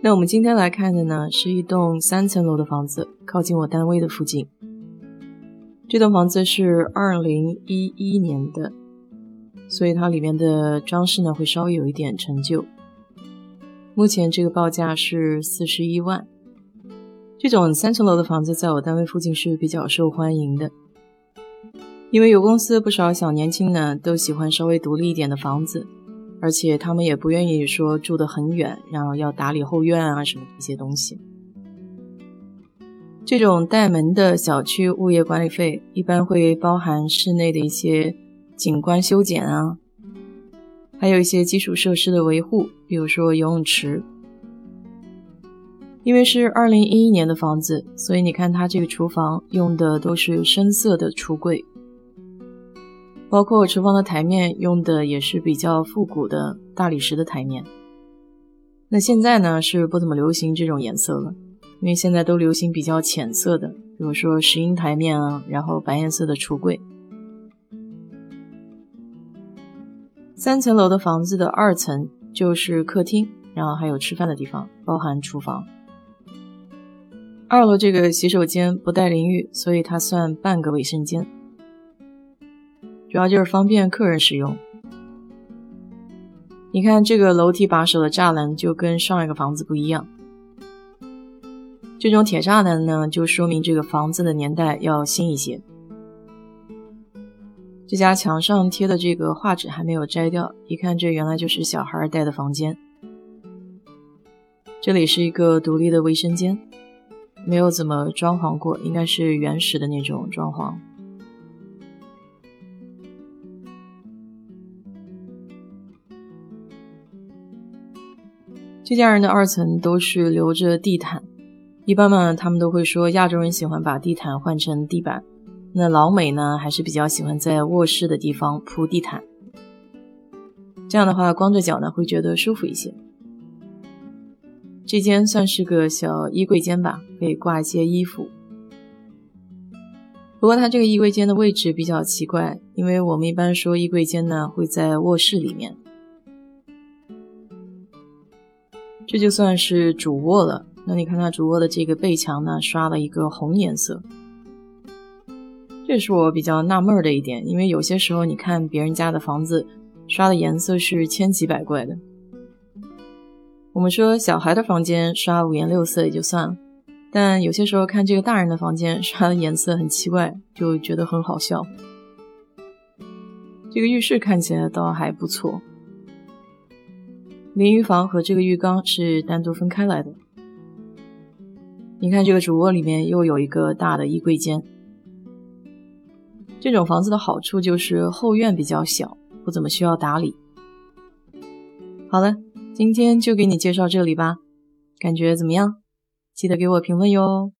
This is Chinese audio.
那我们今天来看的呢，是一栋三层楼的房子，靠近我单位的附近。这栋房子是二零一一年的，所以它里面的装饰呢会稍微有一点陈旧。目前这个报价是四十一万。这种三层楼的房子在我单位附近是比较受欢迎的，因为有公司不少小年轻呢都喜欢稍微独立一点的房子。而且他们也不愿意说住得很远，然后要打理后院啊什么这些东西。这种带门的小区物业管理费一般会包含室内的一些景观修剪啊，还有一些基础设施的维护，比如说游泳池。因为是二零一一年的房子，所以你看它这个厨房用的都是深色的橱柜。包括厨房的台面用的也是比较复古的大理石的台面。那现在呢是不怎么流行这种颜色了，因为现在都流行比较浅色的，比如说石英台面啊，然后白颜色的橱柜。三层楼的房子的二层就是客厅，然后还有吃饭的地方，包含厨房。二楼这个洗手间不带淋浴，所以它算半个卫生间。主要就是方便客人使用。你看这个楼梯把手的栅栏就跟上一个房子不一样。这种铁栅栏呢，就说明这个房子的年代要新一些。这家墙上贴的这个画纸还没有摘掉，一看这原来就是小孩带的房间。这里是一个独立的卫生间，没有怎么装潢过，应该是原始的那种装潢。这家人的二层都是留着地毯，一般嘛，他们都会说亚洲人喜欢把地毯换成地板，那老美呢还是比较喜欢在卧室的地方铺地毯，这样的话光着脚呢会觉得舒服一些。这间算是个小衣柜间吧，可以挂一些衣服。不过它这个衣柜间的位置比较奇怪，因为我们一般说衣柜间呢会在卧室里面。这就算是主卧了。那你看它主卧的这个背墙呢，刷了一个红颜色，这是我比较纳闷的一点。因为有些时候你看别人家的房子刷的颜色是千奇百怪的。我们说小孩的房间刷五颜六色也就算了，但有些时候看这个大人的房间刷的颜色很奇怪，就觉得很好笑。这个浴室看起来倒还不错。淋浴房和这个浴缸是单独分开来的。你看，这个主卧里面又有一个大的衣柜间。这种房子的好处就是后院比较小，不怎么需要打理。好了，今天就给你介绍这里吧，感觉怎么样？记得给我评论哟。